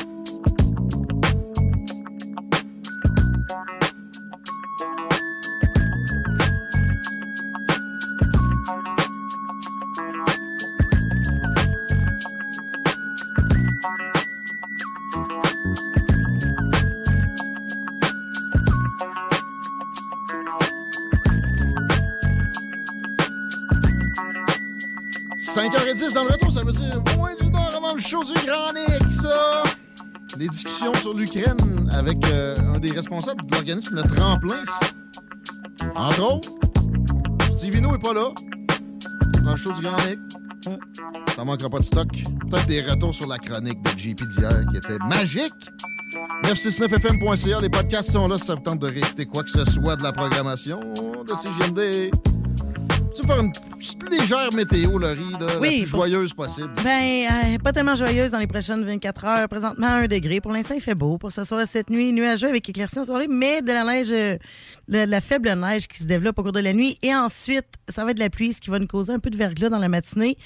« 5h10 dans le retour, ça veut dire moins d'une heure avant le show du Grand ça! Des discussions sur l'Ukraine avec euh, un des responsables de l'organisme Le Tremplin. Entre autres, Stevino est pas là. Dans le show du Grand Nick. Hum, Ça manquera pas de stock. Peut-être des retours sur la chronique de JP d'hier qui était magique. 969fm.ca, les podcasts sont là si ça vous tente de réécouter quoi que ce soit de la programmation de CGMD. Tu veux faire une petite légère météo, Laurie, là, Oui, la plus joyeuse possible. Ben, euh, pas tellement joyeuse dans les prochaines 24 heures. Présentement, 1 degré. Pour l'instant, il fait beau. Pour ce soir, cette nuit, nuageux avec éclaircies en soirée, mais de la neige, euh, de la faible neige qui se développe au cours de la nuit. Et ensuite, ça va être de la pluie, ce qui va nous causer un peu de verglas dans la matinée.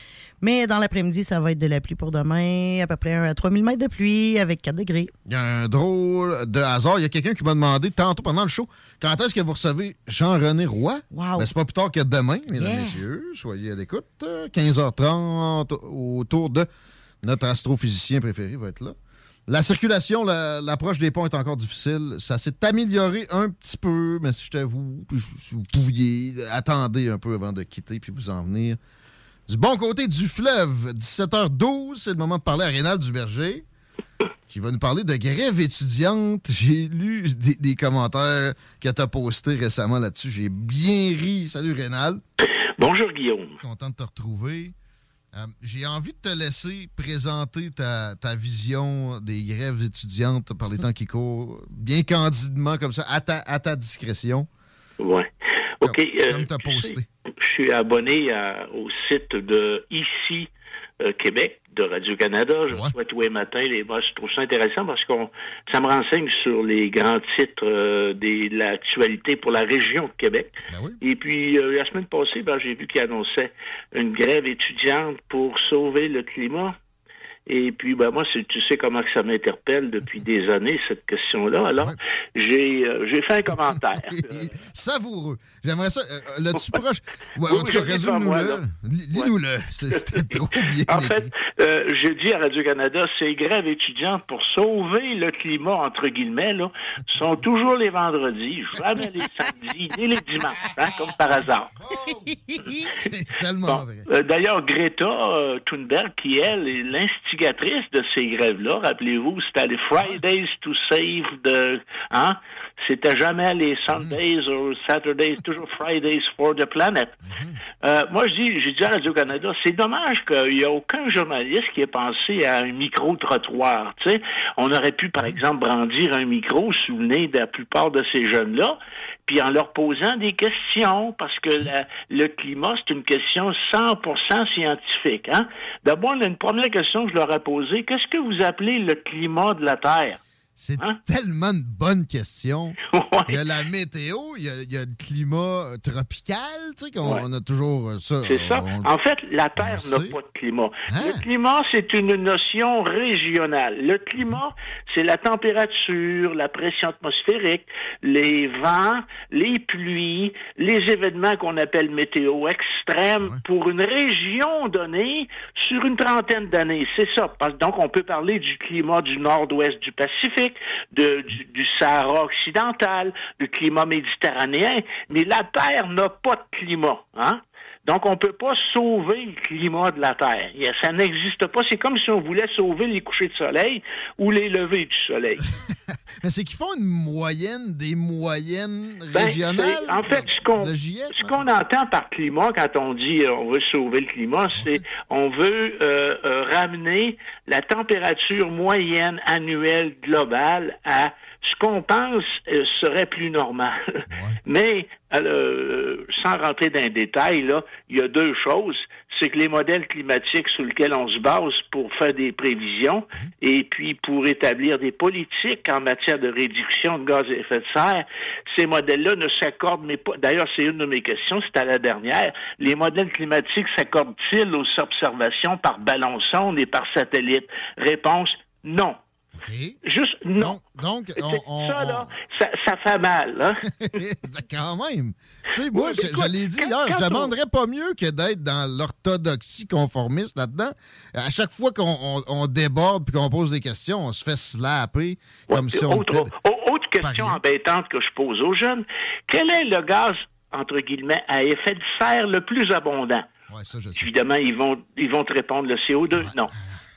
Mais dans l'après-midi, ça va être de la pluie pour demain. À peu près 1 à 3 000 mètres de pluie avec 4 degrés. Il y a un drôle de hasard. Il y a quelqu'un qui m'a demandé tantôt pendant le show quand est-ce que vous recevez Jean-René Roy? Wow. Ben, c'est pas plus tard que demain, mesdames et Yeah. messieurs. Soyez à l'écoute. Euh, 15h30 autour de notre astrophysicien préféré va être là. La circulation, la- l'approche des ponts est encore difficile. Ça s'est amélioré un petit peu, mais si vous, puis si vous pouviez, attendez un peu avant de quitter puis vous en venir. Du bon côté du fleuve, 17h12, c'est le moment de parler à Rénal Duberger qui va nous parler de grève étudiante. J'ai lu des, des commentaires que tu as postés récemment là-dessus. J'ai bien ri. Salut Rénal. Bonjour Guillaume. Content de te retrouver. Euh, J'ai envie de te laisser présenter ta, ta vision des grèves étudiantes par les temps qui courent, bien candidement comme ça, à ta, à ta discrétion. Ouais. OK. euh, Comme t'as posté. Je suis abonné à- au site de Ici euh, Québec de Radio-Canada. Je reçois tous les matins. Les, moi, je trouve ça intéressant parce qu'on ça me renseigne sur les grands titres euh, de l'actualité pour la région de Québec. Et puis, euh, la semaine passée, ben, j'ai vu qu'ils annonçaient une grève étudiante pour sauver le climat. Et puis, ben, moi, tu sais comment que ça m'interpelle depuis des années, cette question-là. Alors, j'ai euh, j'ai fait un commentaire. Savoureux. J'aimerais ça. Euh, le tu proche? en tout cas, résume-nous-le. Lis-nous-le. C'était trop bien. En fait, euh, j'ai dit à Radio-Canada, ces grèves étudiantes pour sauver le climat, entre guillemets, là, sont toujours les vendredis, jamais les samedis, ni les dimanches, hein, comme par hasard. C'est tellement vrai. D'ailleurs, Greta Thunberg, qui, elle, est de ces grèves-là. Rappelez-vous, c'était les Fridays to Save the... Hein? C'était jamais les Sundays ou Saturdays, toujours Fridays for the Planet. Euh, moi, je dis, j'ai dit à Radio-Canada, c'est dommage qu'il n'y a aucun journaliste qui ait pensé à un micro-trottoir. On aurait pu, par exemple, brandir un micro sous le nez de la plupart de ces jeunes-là puis en leur posant des questions, parce que le climat, c'est une question 100% scientifique. Hein? D'abord, une première question que je leur ai posée, qu'est-ce que vous appelez le climat de la Terre? C'est hein? tellement une bonne question. Il y a la météo, il y a, le climat tropical, tu sais, qu'on a toujours euh, ça. C'est ça. en fait, la Terre n'a pas de climat. Hein? Le climat, c'est une notion régionale. Le climat, c'est la température, la pression atmosphérique, les vents, les pluies, les événements qu'on appelle météo extrêmes pour une région donnée sur une trentaine d'années. C'est ça. Donc, on peut parler du climat du nord-ouest du Pacifique du, du, Sahara occidental, du climat méditerranéen, mais la Terre n'a pas de climat. Hein? Donc, on ne peut pas sauver le climat de la Terre. Ça n'existe pas. C'est comme si on voulait sauver les couchers de soleil ou les levées du soleil. Mais c'est qu'ils font une moyenne des moyennes ben, régionales. En fait, ce qu'on entend par climat, quand on dit euh, on veut sauver le climat, c'est on veut euh, euh, ramener la température moyenne annuelle globale à ce qu'on pense euh, serait plus normal. Mais euh, sans rentrer dans les détails, là, il y a deux choses. C'est que les modèles climatiques sur lesquels on se base pour faire des prévisions mhm. et puis pour établir des politiques en matière de réduction de gaz à effet de serre, ces modèles-là ne s'accordent mais pas. D'ailleurs, c'est une de mes questions, c'était la dernière. Les modèles climatiques s'accordent-ils aux observations par ballon sonde et par satellite? Réponse non. Juste non. Donc, on, ça, là, ça, fait mal. Hein? Quand même. Tu sais, moi, je, l'ai dit hier, je ne demanderais pas mieux que d'être dans l'orthodoxie conformiste là-dedans. À chaque fois qu'on déborde puis qu'on pose des questions, on se fait slapper comme si on autre, autre question embêtante que je pose aux jeunes. Quel est le gaz, entre guillemets, à effet de serre le plus abondant? Ouais, ça, je sais. Évidemment, ils vont, ils vont te répondre le CO2. Non.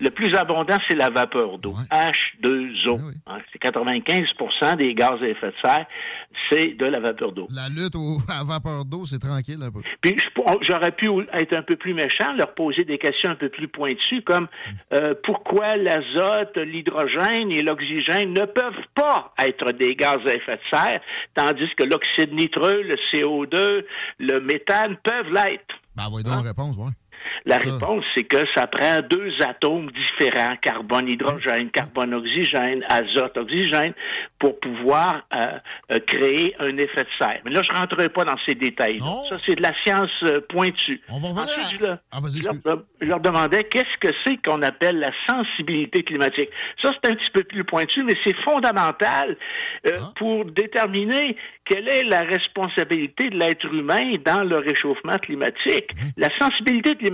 Le plus abondant, c'est la vapeur d'eau, H2O. Ah hein, c'est 95% des gaz à effet de serre, c'est de la vapeur d'eau. La lutte à vapeur d'eau, c'est tranquille un peu. Puis j'aurais pu être un peu plus méchant, leur poser des questions un peu plus pointues, comme hmm. euh, pourquoi l'azote, l'hydrogène et l'oxygène ne peuvent pas être des gaz à effet de serre, tandis que l'oxyde nitreux, le CO2, le méthane peuvent l'être? Ben, voyons donc hein? réponse, oui. La réponse, c'est que ça prend deux atomes différents, carbone-hydrogène, carbone-oxygène, azote-oxygène, pour pouvoir euh, euh, créer un effet de serre. Mais là, je ne rentrerai pas dans ces détails. Ça, c'est de la science euh, pointue. On va Ensuite, ah, je, leur, demandais qu'est-ce que c'est qu'on appelle la sensibilité climatique? Ça, c'est un petit peu plus pointu, mais c'est fondamental ah. pour déterminer quelle est la responsabilité de l'être humain dans le réchauffement climatique. Mmh. La sensibilité climatique,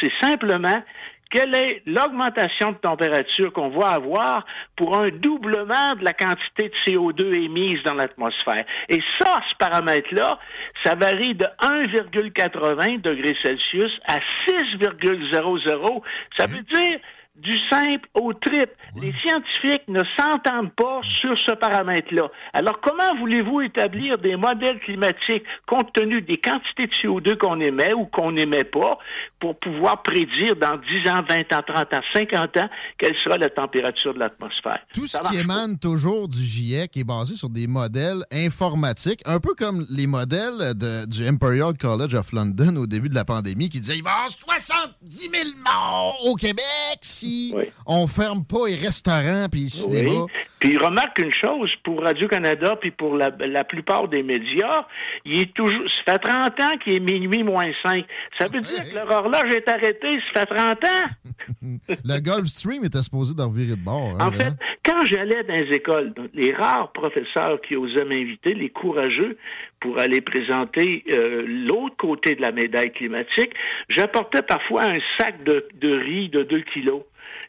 c'est simplement quelle est l'augmentation de température qu'on va avoir pour un doublement de la quantité de CO2 émise dans l'atmosphère. Et ça, ce paramètre-là, ça varie de 1,80 degrés Celsius à 6,00. Ça veut dire du simple au triple. Les scientifiques ne s'entendent pas sur ce paramètre-là. Alors, comment voulez-vous établir des modèles climatiques compte tenu des quantités de CO2 qu'on émet ou qu'on n'émet pas pour pouvoir prédire dans 10 ans, 20 ans, 30 ans, 50 ans quelle sera la température de l'atmosphère? Tout ce qui émane toujours du GIEC est basé sur des modèles informatiques, un peu comme les modèles du Imperial College of London au début de la pandémie qui disaient il va y avoir 70 000 morts au Québec si si on ferme pas les restaurants puis les cinémas? Puis remarque une chose, pour Radio-Canada puis pour la, plupart des médias, il est toujours, ça fait 30 ans qu'il est minuit moins 5. Ça veut dire que leur horloge est arrêtée, ça fait 30 ans. le Gulf Stream était supposé d'en virer de bord. Hein, en fait, quand j'allais dans les écoles, les rares professeurs qui osaient m'inviter, les courageux, pour aller présenter euh, l'autre côté de la médaille climatique, j'apportais parfois un sac de, riz de 2 kilos.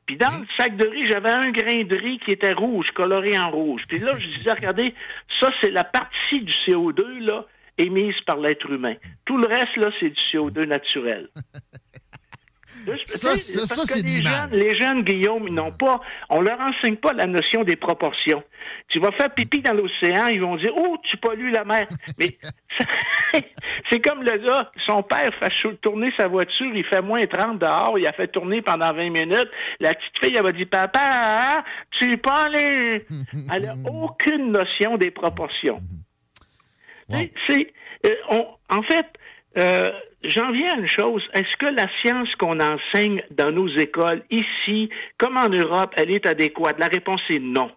Puis dans le sac de riz, j'avais un grain de riz qui était rouge, coloré en rouge. Puis là, je disais, regardez, ça, c'est la partie du CO2, là, émise par l'être humain. Tout le reste, là, c'est du CO2 naturel. Ça, c'est les jeunes, les jeunes, Guillaume, ils n'ont pas, on leur enseigne pas la notion des proportions. Tu vas faire pipi dans l'océan, ils vont dire, oh, tu pollues la mer. Mais c'est comme le gars, son père fait tourner sa voiture, il fait moins 30 dehors, il a fait tourner pendant 20 minutes. La petite fille, elle va dire, papa, tu es pas allé. Elle n'a aucune notion des proportions. C'est, euh, en fait, euh, j'en viens à une chose. Est-ce que la science qu'on enseigne dans nos écoles, ici, comme en Europe, elle est adéquate? La réponse est non.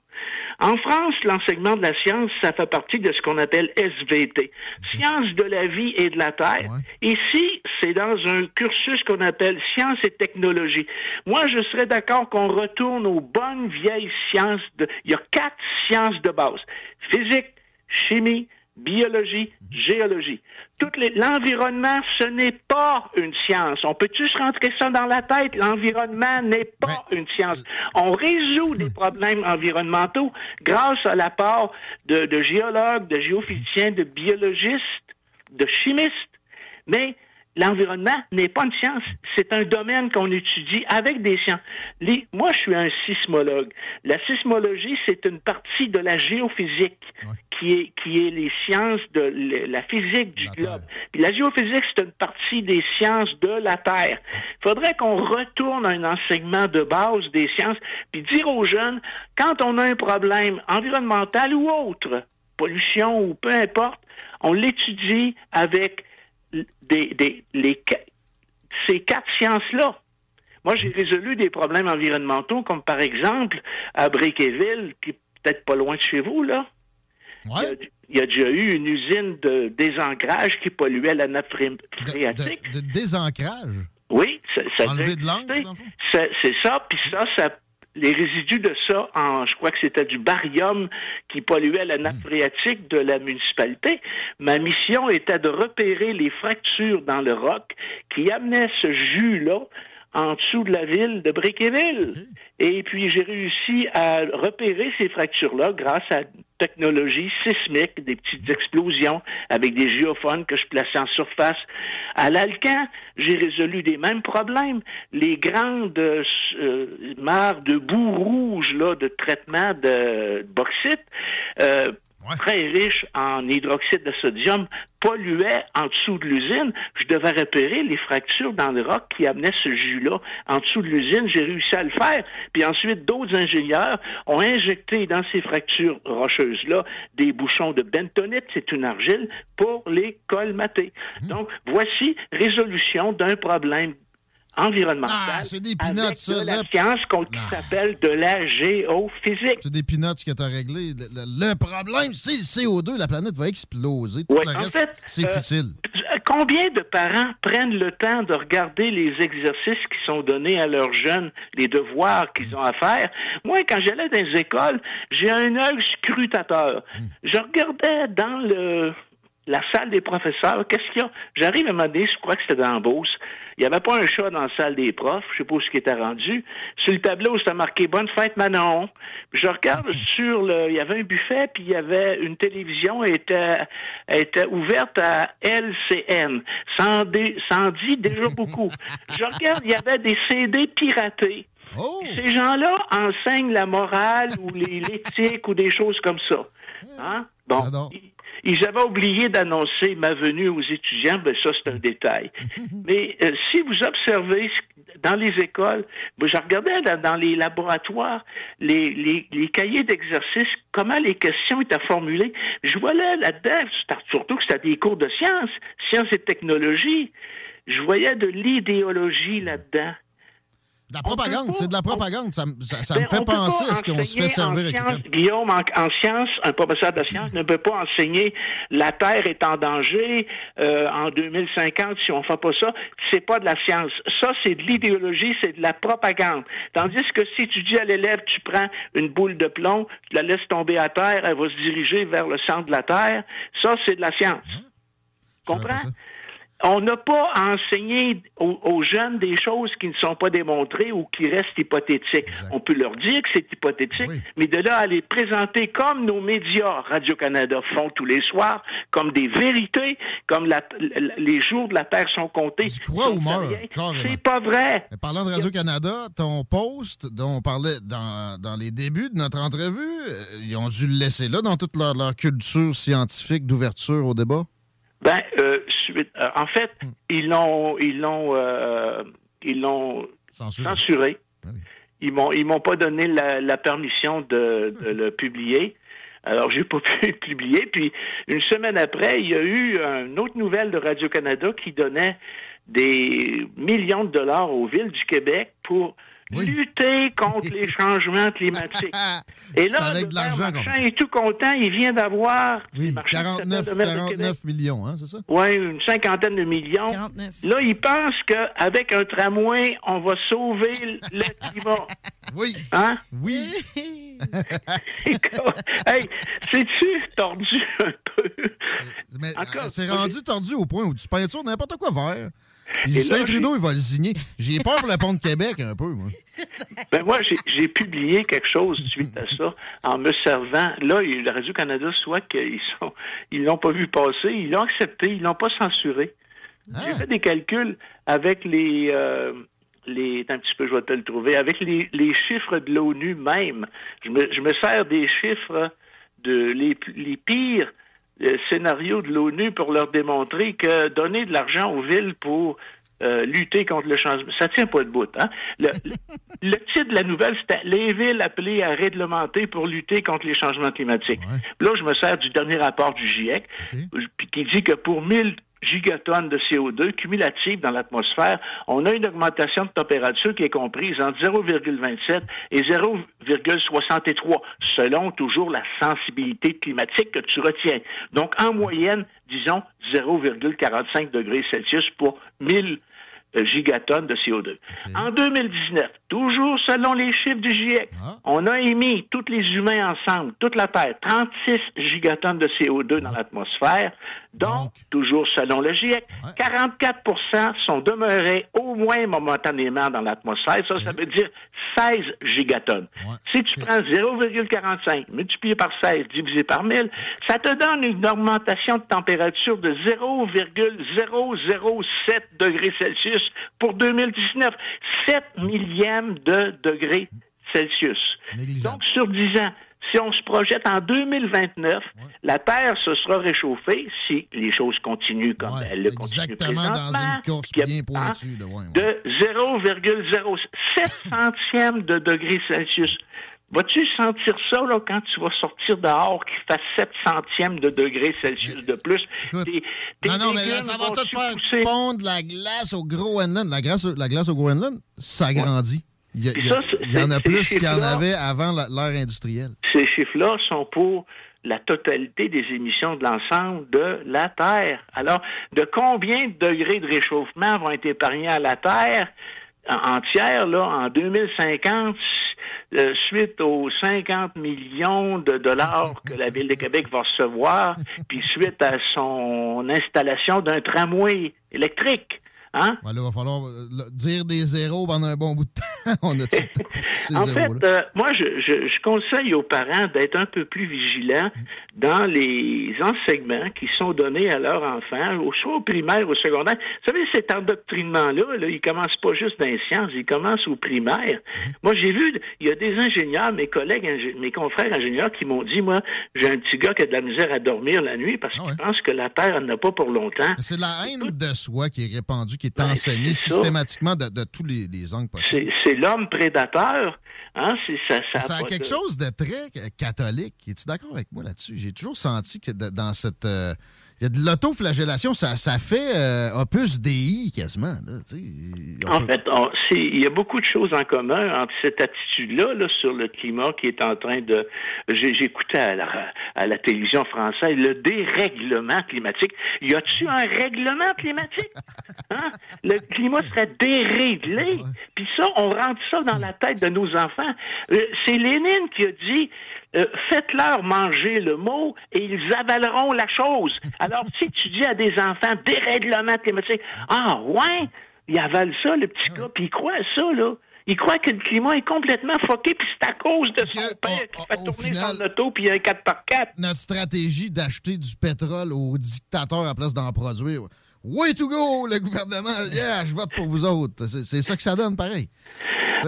En France, l'enseignement de la science, ça fait partie de ce qu'on appelle SVT, sciences de la vie et de la terre. Ici, c'est dans un cursus qu'on appelle sciences et technologies. Moi, je serais d'accord qu'on retourne aux bonnes vieilles sciences. De... Il y a quatre sciences de base. Physique, chimie, biologie, géologie. L'environnement, ce n'est pas une science. On peut-tu se rentrer ça dans la tête? L'environnement n'est pas une science. On résout des problèmes environnementaux grâce à l'apport de, de géologues, de géophysiciens, de biologistes, de chimistes. Mais l'environnement n'est pas une science, c'est un domaine qu'on étudie avec des sciences. moi, je suis un sismologue. La sismologie, c'est une partie de la géophysique qui est qui est les sciences de la physique du globe. Puis la géophysique, c'est une partie des sciences de la Terre. Il faudrait qu'on retourne à un enseignement de base des sciences, puis dire aux jeunes, quand on a un problème environnemental ou autre, pollution ou peu importe, on l'étudie avec des, les, ces quatre sciences-là. Moi, j'ai résolu des problèmes environnementaux, comme par exemple à Briqueville, qui est peut-être pas loin de chez vous, là. Il, y a, déjà eu une usine de désancrage qui polluait la nappe phréatique. De, désancrage? Oui. Ça, Enlever de l'encre, C'est ça, puis ça, ça les résidus de ça, en, je crois que c'était du barium qui polluait la nappe hmm. phréatique de la municipalité. Ma mission était de repérer les fractures dans le roc qui amenaient ce jus-là en dessous de la ville de Briqueville. Et puis, j'ai réussi à repérer ces fractures-là grâce à technologie sismique, des petites explosions avec des géophones que je plaçais en surface. À l'Alcan, j'ai résolu des mêmes problèmes. Les grandes euh, mares de boue rouge là, de traitement de, bauxite euh, très riche en hydroxyde de sodium, polluait en dessous de l'usine. Je devais repérer les fractures dans le roc qui amenaient ce jus-là en dessous de l'usine. J'ai réussi à le faire. Puis ensuite, d'autres ingénieurs ont injecté dans ces fractures rocheuses-là des bouchons de bentonite, c'est une argile, pour les colmater. Mmh. Donc, voici résolution d'un problème environnementale. Ah, c'est des pinottes, ça. la science qui s'appelle de la géophysique. C'est des pinottes que tu as réglé. Le, problème, c'est le CO2. La planète va exploser. Tout le reste, c'est euh, futile. Combien de parents prennent le temps de regarder les exercices qui sont donnés à leurs jeunes, les devoirs qu'ils ont à faire? Moi, quand j'allais dans les écoles, j'ai un œil scrutateur. Hmm. Je regardais dans le la salle des professeurs, qu'est-ce qu'il y a? J'arrive à me je crois que c'était dans Beauce. Il n'y avait pas un chat dans la salle des profs, je sais pas où ce qui était rendu. Sur le tableau, c'était marqué Bonne fête Manon. Puis je regarde sur le. Il y avait un buffet, puis il y avait une télévision, elle était, était ouverte à LCN. Ça en, dit déjà beaucoup. Je regarde, il y avait des CD piratés. Oh! Ces gens-là enseignent la morale ou l'éthique ou des choses comme ça. Hein? Bon. J'avais oublié d'annoncer ma venue aux étudiants, ben ça c'est un détail. Mais euh, si vous observez dans les écoles, ben, je regardais dans, les laboratoires les, les, cahiers d'exercice, comment les questions étaient formulées. Je voyais là-dedans, surtout que c'était des cours de sciences, sciences et technologies, je voyais de l'idéologie là-dedans. La propagande, c'est de la propagande. Ça, me Ben, fait penser à ce qu'on se fait servir avec Guillaume, en, en sciences, un professeur de sciences ne peut pas enseigner la Terre est en danger euh, en 2050 si on fait pas ça. C'est pas de la science. Ça, c'est de l'idéologie, c'est de la propagande. Tandis que si tu dis à l'élève, tu prends une boule de plomb, tu la laisses tomber à terre, elle va se diriger vers le centre de la Terre, ça, c'est de la science. Comprends? On n'a pas à enseigner aux, aux jeunes des choses qui ne sont pas démontrées ou qui restent hypothétiques. On peut leur dire que c'est hypothétique, mais de là à les présenter comme nos médias Radio-Canada font tous les soirs, comme des vérités, comme la- les jours de la Terre sont comptés. Crois ou meurs. C'est pas vrai. Mais parlant de Radio-Canada, ton post dont on parlait dans, dans les débuts de notre entrevue, euh, ils ont dû le laisser là dans toute leur, leur culture scientifique d'ouverture au débat? Ben, euh, suite- euh, en fait, Hmm. ils l'ont, ils l'ont, euh, ils l'ont censuré. Ah Ils m'ont, ils m'ont pas donné la, la permission de, de le publier. Alors, j'ai pas pu le publier. Puis, une semaine après, il y a eu une autre nouvelle de Radio-Canada qui donnait des millions de dollars aux villes du Québec pour lutter contre les changements climatiques. Et là, le Marchand est tout content. Il vient d'avoir Oui, Marchand, 49, le maire de Québec. 49 millions, hein, c'est ça? Oui, une cinquantaine de millions. Là, ils pensent qu'avec un tramway, on va sauver le climat. Oui. Hein? Oui. hey, c'est-tu tordu un peu? Mais c'est rendu tordu au point où tu peintures n'importe quoi vert. Justin Trudeau, il va le signer. J'ai peur pour le pont de Québec un peu, moi. Ben moi, j'ai- publié quelque chose suite à ça en me servant. Là, le Radio-Canada soit qu'ils sont, ils l'ont pas vu passer, ils l'ont accepté, ils l'ont pas censuré. J'ai fait des calculs avec les, euh, les, un petit peu, je vais te le trouver, avec les, les chiffres de l'ONU même. Je me, je me sers des chiffres de les, les pires euh, scénarios de l'ONU pour leur démontrer que donner de l'argent aux villes pour euh, lutter contre le changement, ça tient pas de bout. Hein? Le, le- titre de la nouvelle, c'était Les villes appelées à réglementer pour lutter contre les changements climatiques. Là, je me sers du dernier rapport du GIEC, puis qui dit que pour 1000 gigatonnes de CO2 cumulatives dans l'atmosphère, on a une augmentation de température qui est comprise entre 0,27 et 0,63, selon toujours la sensibilité climatique que tu retiens. Donc, en moyenne, disons 0,45 degrés Celsius pour 1000 euh, gigatonnes de CO2. En 2019, toujours selon les chiffres du GIEC, on a émis, tous les humains ensemble, toute la Terre, 36 gigatonnes de CO2 dans l'atmosphère. Donc, toujours selon le GIEC, 44% sont demeurés au moins momentanément dans l'atmosphère. Ça, ça veut dire 16 gigatonnes. Si tu prends 0,45 multiplié par 16 divisé par 1000, ça te donne une augmentation de température de 0,007 degrés Celsius pour 2019. 7 millièmes de degrés Celsius. Donc, sur 10 ans, si on se projette en 2029, la Terre se sera réchauffée si les choses continuent comme elles le continuent Exactement dans une course qu'il bien pointue. là, ouais, ouais. de 0,07 centièmes de degrés Celsius. Vas-tu sentir ça là, quand tu vas sortir dehors qui fasse 7 centièmes de degrés Celsius de plus? Tes- tes Non, non, mais là, ça va tout faire pousser? fondre la glace au Groenland. La glace, la glace au Groenland, ça grandit. Il y, a- Ça, il en a plus qu'il y en avait avant l'ère industrielle. Ces chiffres-là sont pour la totalité des émissions de l'ensemble de la Terre. Alors, de combien de degrés de réchauffement vont être épargnés à la Terre en- entière là, en 2050 euh, suite aux 50 millions de dollars que la Ville de Québec va recevoir, puis suite à son installation d'un tramway électrique? Hein? Ouais, là, il va falloir euh, là, dire des zéros pendant un bon bout de temps. On a tout ces En fait, euh, moi, je, je- je conseille aux parents d'être un peu plus vigilants dans les enseignements qui sont donnés à leurs enfants, soit au primaire, au secondaire. Vous savez, cet endoctrinement-là, là, il commence pas juste dans les sciences, il commence au primaire. Moi, j'ai vu, il y a des ingénieurs, mes collègues, ingé- mes confrères ingénieurs qui m'ont dit, moi, j'ai un petit gars qui a de la misère à dormir la nuit parce qu'il pense que la Terre n'en a pas pour longtemps. C'est la haine de soi qui est répandue, qui est Ben, ça. systématiquement de, de tous les, les angles possibles. C'est l'homme prédateur. Hein? C'est, ça, a quelque de- chose de très euh, catholique. Es-tu d'accord avec moi là-dessus? J'ai toujours senti que de- dans cette. euh, il y a de l'autoflagellation, ça, ça fait euh, opus DI quasiment. en fait, il y a beaucoup de choses en commun entre cette attitude-là là, sur le climat qui est en train de... J'écoutais à la, à la télévision française le dérèglement climatique. Y a-tu un règlement climatique? Hein? Le climat serait déréglé. Puis ça, on rentre ça dans la tête de nos enfants. Euh, c'est Lénine qui a dit euh, faites-leur manger le mot et ils avaleront la chose. Alors, si tu dis à des enfants dérèglement climatique, ah ouais, ils avalent ça, le petit gars, puis ils croient à ça, là. Il croit que le climat est complètement foqué, puis c'est à cause de son père qui fait tourner son auto, puis un 4x4. Notre stratégie d'acheter du pétrole aux dictateurs à place d'en produire. Way to go, le gouvernement. Yeah, je vote pour vous autres. C'est ça que ça donne, pareil.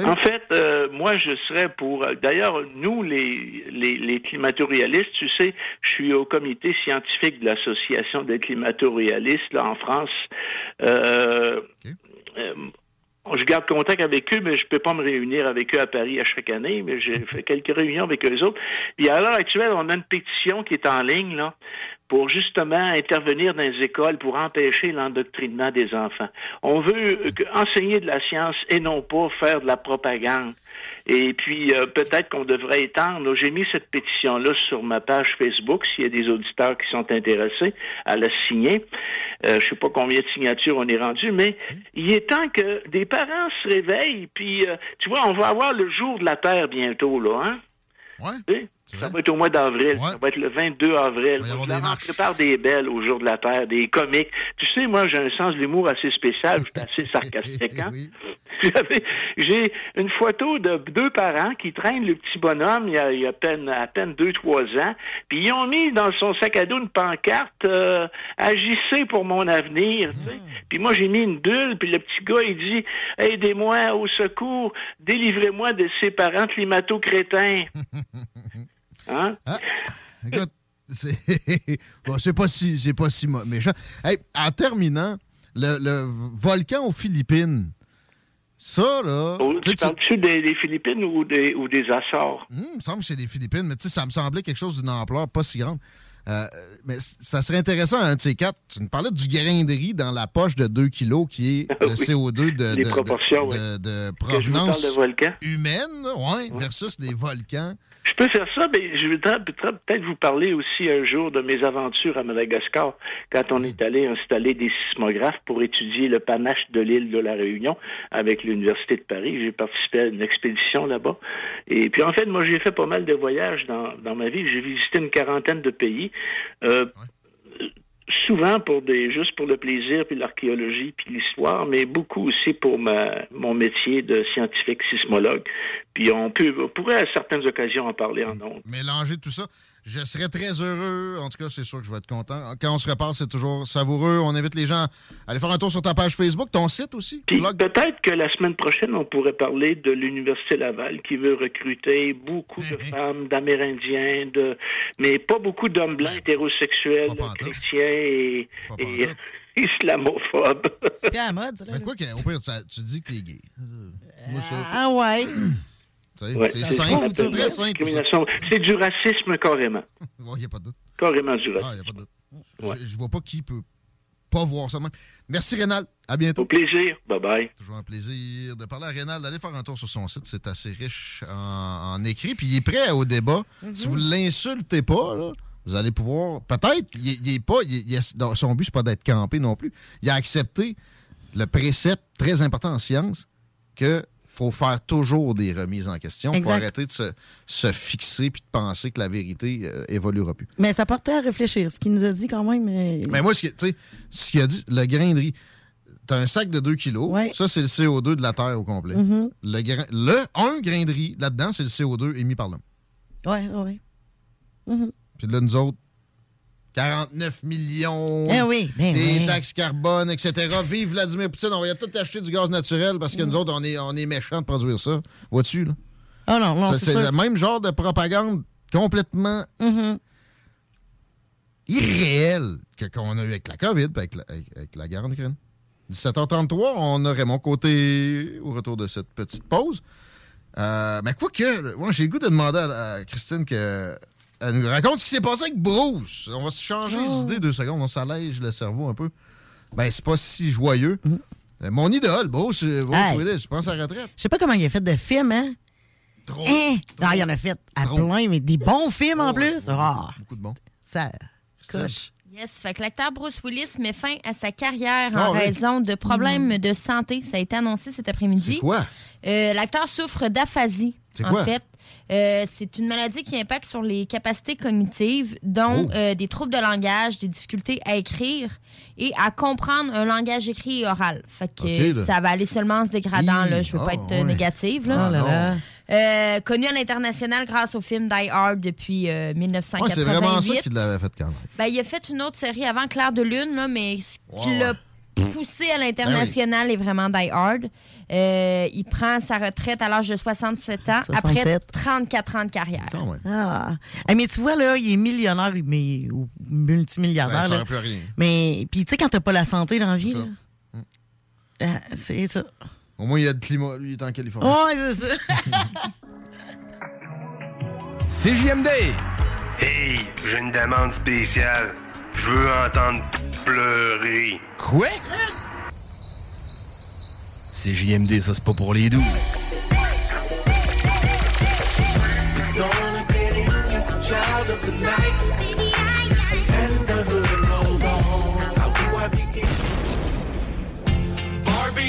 En fait, euh, moi, je serais pour. Euh, d'ailleurs, nous, les, les, les climato-réalistes, tu sais, je suis au comité scientifique de l'Association des climato-réalistes, là, en France. Euh, je garde contact avec eux, mais je peux pas me réunir avec eux à Paris à chaque année, mais j'ai fait quelques réunions avec eux autres. Puis à l'heure actuelle, on a une pétition qui est en ligne, là, pour justement intervenir dans les écoles pour empêcher l'endoctrinement des enfants. On veut enseigner de la science et non pas faire de la propagande. Et puis, euh, peut-être qu'on devrait étendre. J'ai mis cette pétition-là sur ma page Facebook, s'il y a des auditeurs qui sont intéressés à la signer. Euh, je sais pas combien de signatures on est rendu, mais il est temps que des parents se réveillent. Puis, euh, tu vois, on va avoir le jour de la Terre bientôt, là, hein? Ouais. Ça va être au mois d'avril. Ça va être le 22 avril. On prépare des belles au jour de la Terre, des comiques. Tu sais, moi, j'ai un sens de l'humour assez spécial. Je suis assez sarcastique. Hein? J'ai une photo de deux parents qui traînent le petit bonhomme il y a, il y a à peine, à peine deux, trois ans. Puis ils ont mis dans son sac à dos une pancarte euh, Agissez pour mon avenir. Ah. Puis moi, j'ai mis une bulle. Puis le petit gars, il dit Aidez-moi au secours. Délivrez-moi de ces parents climato-crétins. Hein? Ah, écoute, c'est pas si c'est pas si méchant. en terminant, le, volcan aux Philippines. Ça, là. Oh, tu parles-tu des, Philippines ou des, ou des Açores? Hmm, il me semble que c'est des Philippines, mais tu sais, ça me semblait quelque chose d'une ampleur pas si grande. Euh, mais ça serait intéressant, un de ces quatre. Tu nous parlais du grain de riz dans la poche de 2 kilos qui est le CO2 de, de, de, provenance humaine ouais, versus des volcans je peux faire ça, mais je voudrais peut-être vous parler aussi un jour de mes aventures à Madagascar, quand on est allé installer des sismographes pour étudier le panache de l'île de la Réunion avec l'Université de Paris. J'ai participé à une expédition là-bas. Et puis, en fait, moi, j'ai fait pas mal de voyages dans, dans ma vie. J'ai visité une quarantaine de pays. Euh, souvent pour des juste pour le plaisir puis l'archéologie puis l'histoire mais beaucoup aussi pour ma mon métier de scientifique sismologue puis on peut on pourrait à certaines occasions en parler en ondes mélanger tout ça je serais très heureux. En tout cas, c'est sûr que je vais être content. Quand on se répare, c'est toujours savoureux. On invite les gens à aller faire un tour sur ta page Facebook, ton site aussi. Peut-être que la semaine prochaine, on pourrait parler de l'Université Laval qui veut recruter beaucoup de eh, eh. femmes, d'Amérindiens, de... mais pas beaucoup d'hommes blancs hétérosexuels, chrétiens et, et islamophobes. C'est bien à mode, ça. Mais quoi au pire, tu dis que t'es gay. ah ouais. C'est simple, c'est très simple. C'est du racisme carrément. Il n'y a pas de doute. Carrément du racisme. Ah, y a pas de doute. Je, ne vois pas qui peut pas voir ça. Merci Rénal. À bientôt. Au plaisir. Bye bye. Toujours un plaisir de parler à Rénal, d'aller faire un tour sur son site. C'est assez riche en, écrit. Puis il est prêt au débat. Mm-hmm. Si vous ne l'insultez pas, là, vous allez pouvoir. Peut-être qu'il est pas. son but, c'est pas d'être campé non plus. Il a accepté le précepte très important en science que faut faire toujours des remises en question. Il faut arrêter de se, fixer puis de penser que la vérité euh, évoluera plus. Mais ça portait à réfléchir, ce qu'il nous a dit quand même. Mais, mais moi, ce qu'il a dit, le grain de riz, tu as un sac de 2 kilos, ça, c'est le CO2 de la Terre au complet. Mm-hmm. le, grain, le un grain de riz, là-dedans, c'est le CO2 émis par l'homme. Oui, oui. Mm-hmm. Puis là, nous autres, 49 millions, eh oui, ben des taxes carbone, etc. Vive Vladimir Poutine, on va tout acheter du gaz naturel parce que nous autres, on est, on est méchants de produire ça. Vois-tu, là? Ah non, non, c'est le même genre de propagande complètement mm-hmm. irréelle qu'on a eu avec la COVID avec, avec, la guerre en Ukraine. 17h33, on aurait mon Côté au retour de cette petite pause. Euh, mais quoi que, moi, j'ai le goût de demander à, Christine que Elle nous raconte ce qui s'est passé avec Bruce. On va se changer les Oh. idées deux secondes. On s'allège le cerveau un peu. Ben, c'est pas si joyeux. Euh, Mon idole, Bruce, euh, Bruce. Hey. Willis, je pense à la retraite. Je sais pas comment il a fait de films, hein? Trop. Hein? Non, il en a fait à Trop. plein, mais des bons films en Oh, plus. ouais, Ah, Beaucoup de bon. ça coche. Yes, fait que l'acteur Bruce Willis met fin à sa carrière Ah en oui. raison de problèmes de santé. Ça a été annoncé cet après-midi. C'est quoi? Euh, l'acteur souffre d'aphasie. C'est en quoi? fait. Euh, c'est une maladie qui impacte sur les capacités cognitives, dont Oh. euh, des troubles de langage, des difficultés à écrire et à comprendre un langage écrit et oral. Fait que ça va aller seulement en se dégradant. Là. Je veux ah, pas être euh, ouais. négative. Là. Oh là là. Euh, connu à l'international grâce au film Die Hard depuis euh, Ouais, 1988. c'est vraiment ça qui l'avait fait quand même. Ben, il a fait une autre série avant Claire de Lune, là, mais ce qui l'a. Poussé à l'international est vraiment Die Hard. Euh, il prend sa retraite à l'âge de 67 ans 67. après 34 ans de carrière. Quand même. Ah. Ah, mais tu vois, là, il est millionnaire mais, ou Ben, multimilliardaire. ça là. aurait plus rien. Mais, puis tu sais, quand t'as pas la santé dans la vie, C'est là, ah, c'est ça. Au moins, il y a le climat. Lui, il est en Californie. Ouais, c'est ça. CJMD! Hey, j'ai une demande spéciale. Je veux entendre pleurer. Quoi? CJMD, ça c'est pas pour les doux.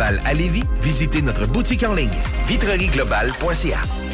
à Lévis, visitez notre boutique en ligne vitrerieglobale.ca.